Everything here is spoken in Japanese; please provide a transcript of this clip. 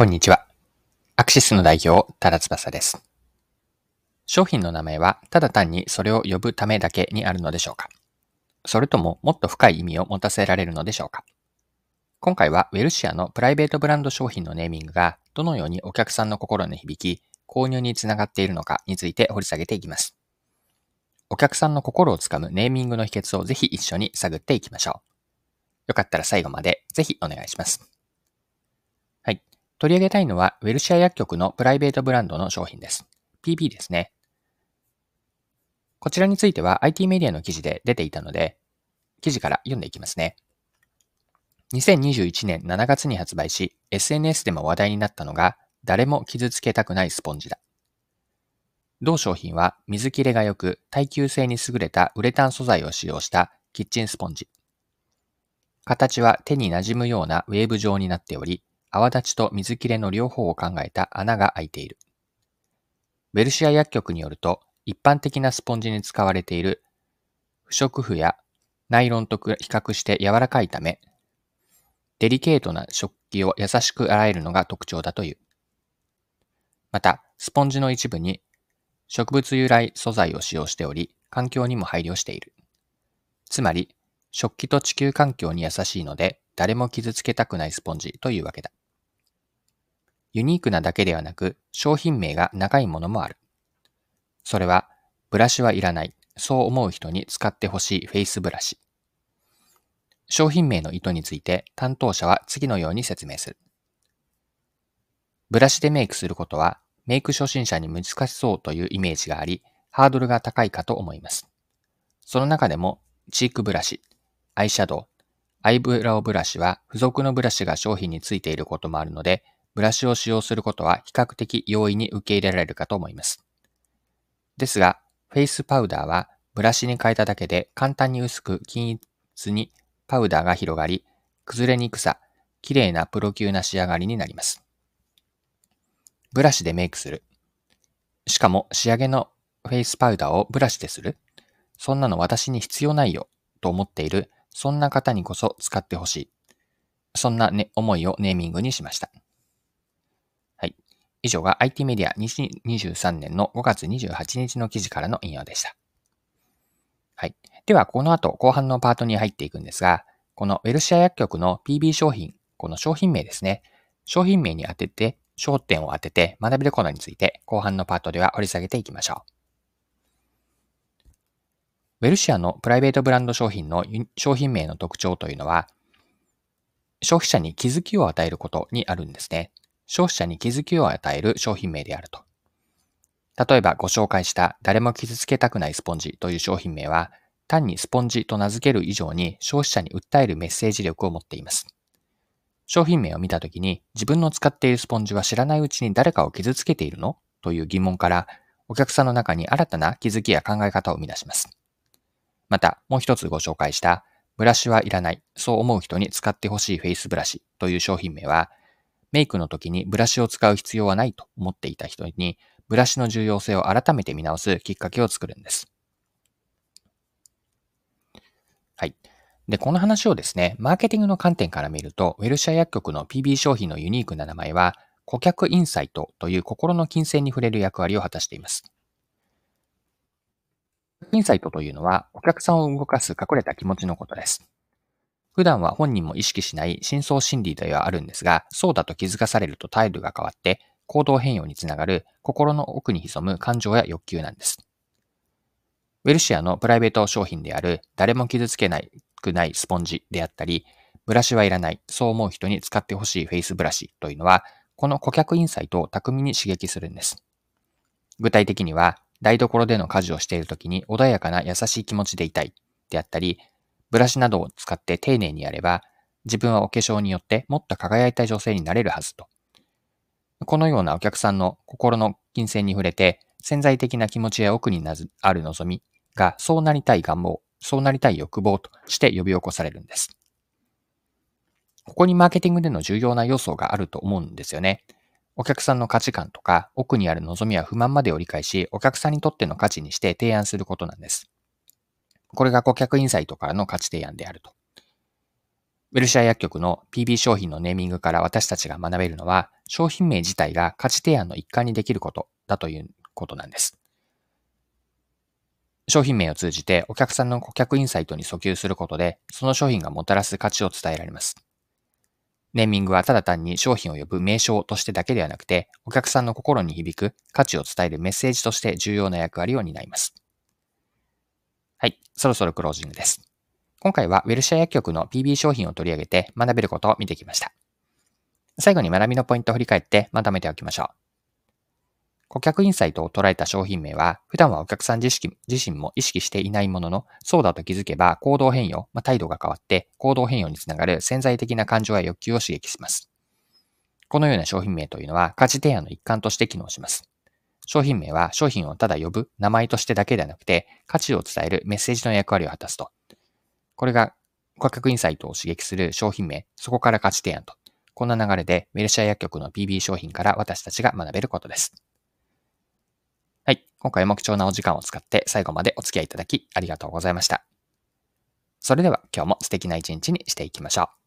こんにちは。アクシスの代表、ただ翼です。商品の名前はただ単にそれを呼ぶためだけにあるのでしょうかそれとももっと深い意味を持たせられるのでしょうか今回はウェルシアのプライベートブランド商品のネーミングがどのようにお客さんの心に響き、購入につながっているのかについて掘り下げていきます。お客さんの心をつかむネーミングの秘訣をぜひ一緒に探っていきましょう。よかったら最後までぜひお願いします。取り上げたいのは、ウェルシア薬局のプライベートブランドの商品です。PP ですね。こちらについては IT メディアの記事で出ていたので、記事から読んでいきますね。2021年7月に発売し、SNS でも話題になったのが、誰も傷つけたくないスポンジだ。同商品は水切れが良く耐久性に優れたウレタン素材を使用したキッチンスポンジ。形は手に馴染むようなウェーブ状になっており、泡立ちと水切れの両方を考えた穴が開いている。ベルシア薬局によると、一般的なスポンジに使われている不織布やナイロンと比較して柔らかいため、デリケートな食器を優しく洗えるのが特徴だという。また、スポンジの一部に植物由来素材を使用しており、環境にも配慮している。つまり、食器と地球環境に優しいので、誰も傷つけたくないスポンジというわけだ。ユニークなだけではなく、商品名が長いものもある。それは、ブラシはいらない、そう思う人に使ってほしいフェイスブラシ。商品名の意図について担当者は次のように説明する。ブラシでメイクすることは、メイク初心者に難しそうというイメージがあり、ハードルが高いかと思います。その中でも、チークブラシ、アイシャドウ、アイブラウブラシは付属のブラシが商品についていることもあるので、ブラシを使用することは比較的容易に受け入れられるかと思います。ですが、フェイスパウダーはブラシに変えただけで簡単に薄く均一にパウダーが広がり、崩れにくさ、綺麗なプロ級な仕上がりになります。ブラシでメイクする。しかも仕上げのフェイスパウダーをブラシでするそんなの私に必要ないよと思っている、そんな方にこそ使ってほしい。そんな、ね、思いをネーミングにしました。以上が IT メディア2023年の5月28日の記事からの引用でした。はい。では、この後、後半のパートに入っていくんですが、このウェルシア薬局の PB 商品、この商品名ですね。商品名に当てて、焦点を当てて学べるコーナーについて、後半のパートでは掘り下げていきましょう。ウェルシアのプライベートブランド商品の商品名の特徴というのは、消費者に気づきを与えることにあるんですね。消費者に気づきを与える商品名であると。例えばご紹介した誰も傷つけたくないスポンジという商品名は単にスポンジと名付ける以上に消費者に訴えるメッセージ力を持っています。商品名を見たときに自分の使っているスポンジは知らないうちに誰かを傷つけているのという疑問からお客さんの中に新たな気づきや考え方を生み出します。またもう一つご紹介したブラシはいらない、そう思う人に使ってほしいフェイスブラシという商品名はメイクの時にブラシを使う必要はないと思っていた人に、ブラシの重要性を改めて見直すきっかけを作るんです。はい。で、この話をですね、マーケティングの観点から見ると、ウェルシャ薬局の PB 商品のユニークな名前は、顧客インサイトという心の金銭に触れる役割を果たしています。インサイトというのは、お客さんを動かす隠れた気持ちのことです。普段は本人も意識しない深層心理ではあるんですが、そうだと気づかされると態度が変わって行動変容につながる心の奥に潜む感情や欲求なんです。ウェルシアのプライベート商品である誰も傷つけないくないスポンジであったり、ブラシはいらない、そう思う人に使ってほしいフェイスブラシというのは、この顧客インサイトを巧みに刺激するんです。具体的には、台所での家事をしている時に穏やかな優しい気持ちでいたいであったり、ブラシなどを使って丁寧にやれば、自分はお化粧によってもっと輝いた女性になれるはずと。このようなお客さんの心の金銭に触れて、潜在的な気持ちや奥にある望みがそうなりたい願望、そうなりたい欲望として呼び起こされるんです。ここにマーケティングでの重要な要素があると思うんですよね。お客さんの価値観とか奥にある望みや不満までを理解し、お客さんにとっての価値にして提案することなんです。これが顧客インサイトからの価値提案であると。ウェルシア薬局の PB 商品のネーミングから私たちが学べるのは、商品名自体が価値提案の一環にできることだということなんです。商品名を通じてお客さんの顧客インサイトに訴求することで、その商品がもたらす価値を伝えられます。ネーミングはただ単に商品を呼ぶ名称としてだけではなくて、お客さんの心に響く価値を伝えるメッセージとして重要な役割を担います。はい、そろそろクロージングです。今回はウェルシア薬局の PB 商品を取り上げて学べることを見てきました。最後に学びのポイントを振り返ってまとめておきましょう。顧客インサイトを捉えた商品名は、普段はお客さん自身も意識していないものの、そうだと気づけば行動変容、まあ、態度が変わって行動変容につながる潜在的な感情や欲求を刺激します。このような商品名というのは価値提案の一環として機能します。商品名は商品をただ呼ぶ名前としてだけではなくて、価値を伝えるメッセージの役割を果たすとこれが顧客インサイトを刺激する商品名、そこから価値提案と。こんな流れでウェルシア薬局の PB 商品から私たちが学べることです。はい。今回も貴重なお時間を使って最後までお付き合いいただきありがとうございました。それでは今日も素敵な一日にしていきましょう。